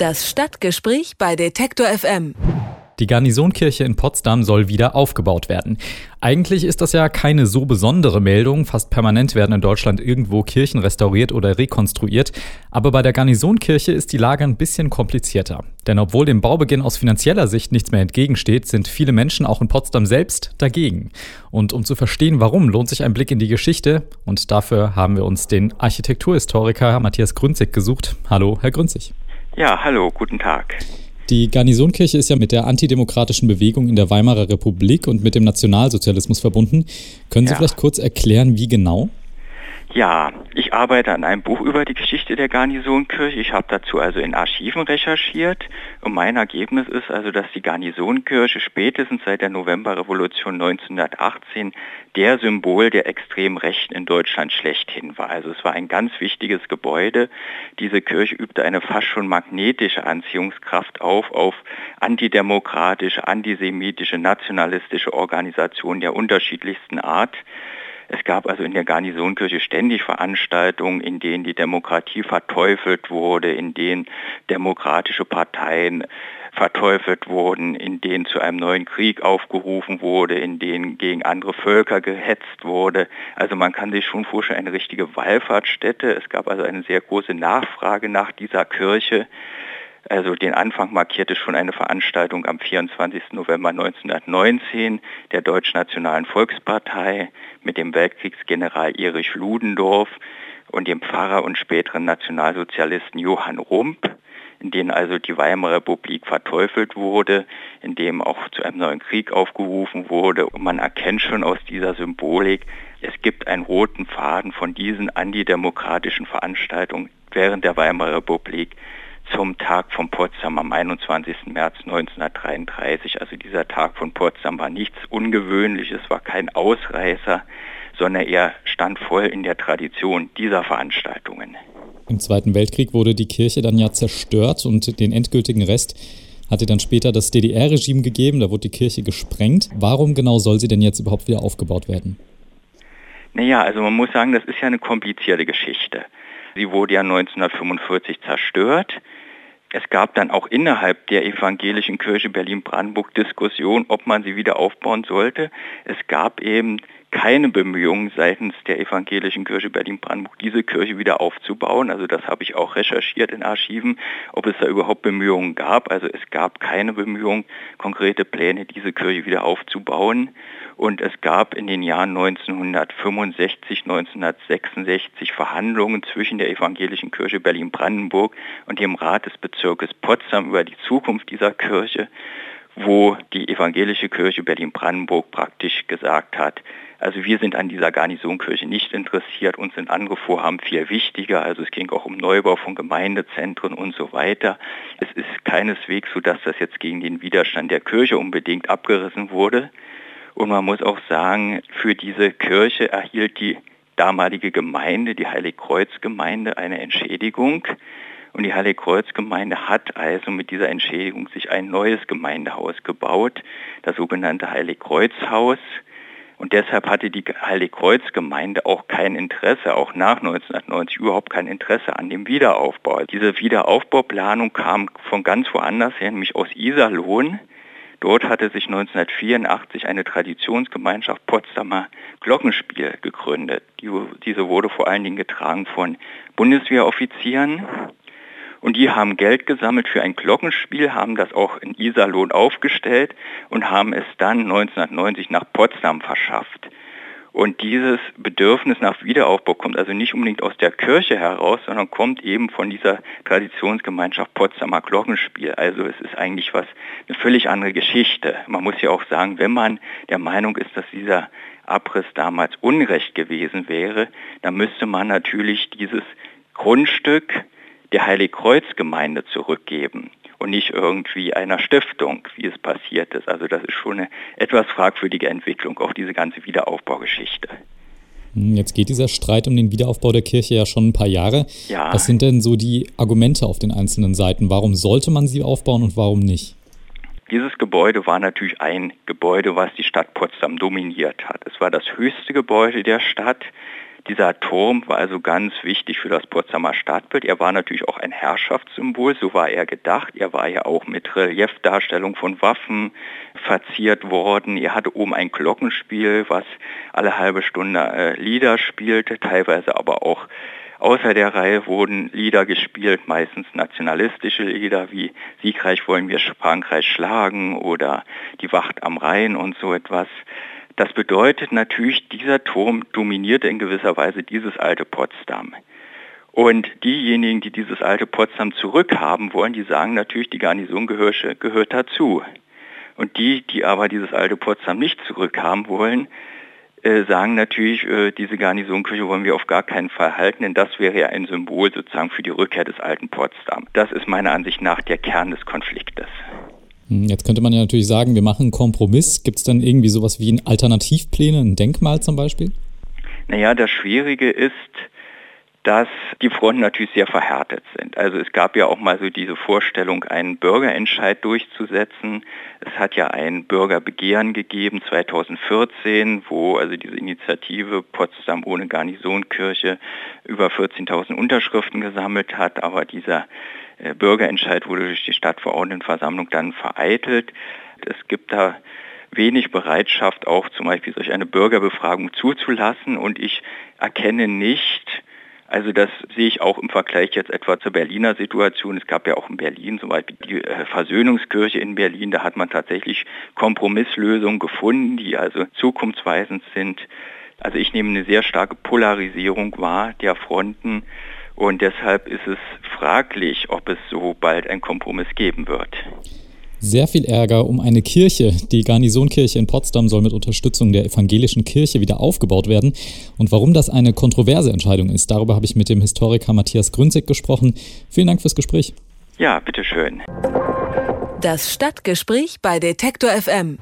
Das Stadtgespräch bei Detektor FM. Die Garnisonkirche in Potsdam soll wieder aufgebaut werden. Eigentlich ist das ja keine so besondere Meldung. Fast permanent werden in Deutschland irgendwo Kirchen restauriert oder rekonstruiert. Aber bei der Garnisonkirche ist die Lage ein bisschen komplizierter. Denn obwohl dem Baubeginn aus finanzieller Sicht nichts mehr entgegensteht, sind viele Menschen auch in Potsdam selbst dagegen. Und um zu verstehen, warum, lohnt sich ein Blick in die Geschichte. Und dafür haben wir uns den Architekturhistoriker Matthias Grünzig gesucht. Hallo, Herr Grünzig. Ja, hallo, guten Tag. Die Garnisonkirche ist ja mit der antidemokratischen Bewegung in der Weimarer Republik und mit dem Nationalsozialismus verbunden. Können Sie ja. vielleicht kurz erklären, wie genau? Ja, ich arbeite an einem Buch über die Geschichte der Garnisonkirche. Ich habe dazu also in Archiven recherchiert und mein Ergebnis ist also, dass die Garnisonkirche spätestens seit der Novemberrevolution 1918 der Symbol der extremen Rechten in Deutschland schlechthin war. Also es war ein ganz wichtiges Gebäude. Diese Kirche übte eine fast schon magnetische Anziehungskraft auf, auf antidemokratische, antisemitische, nationalistische Organisationen der unterschiedlichsten Art. Es gab also in der Garnisonkirche ständig Veranstaltungen, in denen die Demokratie verteufelt wurde, in denen demokratische Parteien verteufelt wurden, in denen zu einem neuen Krieg aufgerufen wurde, in denen gegen andere Völker gehetzt wurde. Also man kann sich schon vorstellen, eine richtige Wallfahrtsstätte. Es gab also eine sehr große Nachfrage nach dieser Kirche. Also den Anfang markierte schon eine Veranstaltung am 24. November 1919 der Deutschnationalen Volkspartei mit dem Weltkriegsgeneral Erich Ludendorff und dem Pfarrer und späteren Nationalsozialisten Johann Rump, in denen also die Weimarer Republik verteufelt wurde, in dem auch zu einem neuen Krieg aufgerufen wurde. Und man erkennt schon aus dieser Symbolik, es gibt einen roten Faden von diesen antidemokratischen Veranstaltungen während der Weimarer Republik zum Tag von Potsdam am 21. März 1933. Also dieser Tag von Potsdam war nichts Ungewöhnliches, war kein Ausreißer, sondern er stand voll in der Tradition dieser Veranstaltungen. Im Zweiten Weltkrieg wurde die Kirche dann ja zerstört und den endgültigen Rest hatte dann später das DDR-Regime gegeben, da wurde die Kirche gesprengt. Warum genau soll sie denn jetzt überhaupt wieder aufgebaut werden? Naja, also man muss sagen, das ist ja eine komplizierte Geschichte. Sie wurde ja 1945 zerstört. Es gab dann auch innerhalb der evangelischen Kirche Berlin-Brandenburg Diskussion, ob man sie wieder aufbauen sollte. Es gab eben keine Bemühungen seitens der evangelischen Kirche Berlin-Brandenburg, diese Kirche wieder aufzubauen. Also das habe ich auch recherchiert in Archiven, ob es da überhaupt Bemühungen gab. Also es gab keine Bemühungen, konkrete Pläne, diese Kirche wieder aufzubauen. Und es gab in den Jahren 1965, 1966 Verhandlungen zwischen der Evangelischen Kirche Berlin-Brandenburg und dem Rat des Bezirkes Potsdam über die Zukunft dieser Kirche, wo die Evangelische Kirche Berlin-Brandenburg praktisch gesagt hat, also wir sind an dieser Garnisonkirche nicht interessiert, uns sind andere Vorhaben viel wichtiger. Also es ging auch um Neubau von Gemeindezentren und so weiter. Es ist keineswegs so, dass das jetzt gegen den Widerstand der Kirche unbedingt abgerissen wurde. Und man muss auch sagen, für diese Kirche erhielt die damalige Gemeinde, die Heiligkreuzgemeinde, eine Entschädigung. Und die Heiligkreuzgemeinde hat also mit dieser Entschädigung sich ein neues Gemeindehaus gebaut, das sogenannte Heiligkreuzhaus. Und deshalb hatte die Heiligkreuzgemeinde auch kein Interesse, auch nach 1990 überhaupt kein Interesse an dem Wiederaufbau. Diese Wiederaufbauplanung kam von ganz woanders her, nämlich aus Iserlohn. Dort hatte sich 1984 eine Traditionsgemeinschaft Potsdamer Glockenspiel gegründet. Die, diese wurde vor allen Dingen getragen von Bundeswehroffizieren. Und die haben Geld gesammelt für ein Glockenspiel, haben das auch in Iserlohn aufgestellt und haben es dann 1990 nach Potsdam verschafft. Und dieses Bedürfnis nach Wiederaufbau kommt also nicht unbedingt aus der Kirche heraus, sondern kommt eben von dieser Traditionsgemeinschaft Potsdamer Glockenspiel. Also es ist eigentlich was, eine völlig andere Geschichte. Man muss ja auch sagen, wenn man der Meinung ist, dass dieser Abriss damals Unrecht gewesen wäre, dann müsste man natürlich dieses Grundstück der Heiligkreuzgemeinde zurückgeben und nicht irgendwie einer Stiftung, wie es passiert ist. Also das ist schon eine etwas fragwürdige Entwicklung, auch diese ganze Wiederaufbaugeschichte. Hm, jetzt geht dieser Streit um den Wiederaufbau der Kirche ja schon ein paar Jahre. Ja. Was sind denn so die Argumente auf den einzelnen Seiten? Warum sollte man sie aufbauen und warum nicht? Dieses Gebäude war natürlich ein Gebäude, was die Stadt Potsdam dominiert hat. Es war das höchste Gebäude der Stadt. Dieser Turm war also ganz wichtig für das Potsdamer Stadtbild. Er war natürlich auch ein Herrschaftssymbol, so war er gedacht. Er war ja auch mit Reliefdarstellung von Waffen verziert worden. Er hatte oben ein Glockenspiel, was alle halbe Stunde äh, Lieder spielte, teilweise aber auch Außer der Reihe wurden Lieder gespielt, meistens nationalistische Lieder wie Siegreich wollen wir Frankreich schlagen oder Die Wacht am Rhein und so etwas. Das bedeutet natürlich, dieser Turm dominierte in gewisser Weise dieses alte Potsdam. Und diejenigen, die dieses alte Potsdam zurückhaben wollen, die sagen natürlich, die Garnison gehört, dazu. Und die, die aber dieses alte Potsdam nicht zurückhaben wollen, äh, sagen natürlich, äh, diese Garnisonkirche wollen wir auf gar keinen Fall halten, denn das wäre ja ein Symbol sozusagen für die Rückkehr des alten Potsdam. Das ist meiner Ansicht nach der Kern des Konfliktes. Hm, jetzt könnte man ja natürlich sagen, wir machen einen Kompromiss. Gibt es dann irgendwie sowas wie ein Alternativpläne, ein Denkmal zum Beispiel? Naja, das Schwierige ist, dass die Fronten natürlich sehr verhärtet sind. Also es gab ja auch mal so diese Vorstellung, einen Bürgerentscheid durchzusetzen. Es hat ja ein Bürgerbegehren gegeben 2014, wo also diese Initiative Potsdam ohne Garnisonkirche über 14.000 Unterschriften gesammelt hat, aber dieser Bürgerentscheid wurde durch die Stadtverordnetenversammlung dann vereitelt. Es gibt da wenig Bereitschaft, auch zum Beispiel solch eine Bürgerbefragung zuzulassen und ich erkenne nicht, also das sehe ich auch im Vergleich jetzt etwa zur Berliner Situation. Es gab ja auch in Berlin zum Beispiel die äh, Versöhnungskirche in Berlin. Da hat man tatsächlich Kompromisslösungen gefunden, die also zukunftsweisend sind. Also ich nehme eine sehr starke Polarisierung wahr der Fronten und deshalb ist es fraglich, ob es so bald einen Kompromiss geben wird sehr viel Ärger um eine Kirche. Die Garnisonkirche in Potsdam soll mit Unterstützung der evangelischen Kirche wieder aufgebaut werden. Und warum das eine kontroverse Entscheidung ist, darüber habe ich mit dem Historiker Matthias Grünzig gesprochen. Vielen Dank fürs Gespräch. Ja, bitteschön. Das Stadtgespräch bei Detektor FM.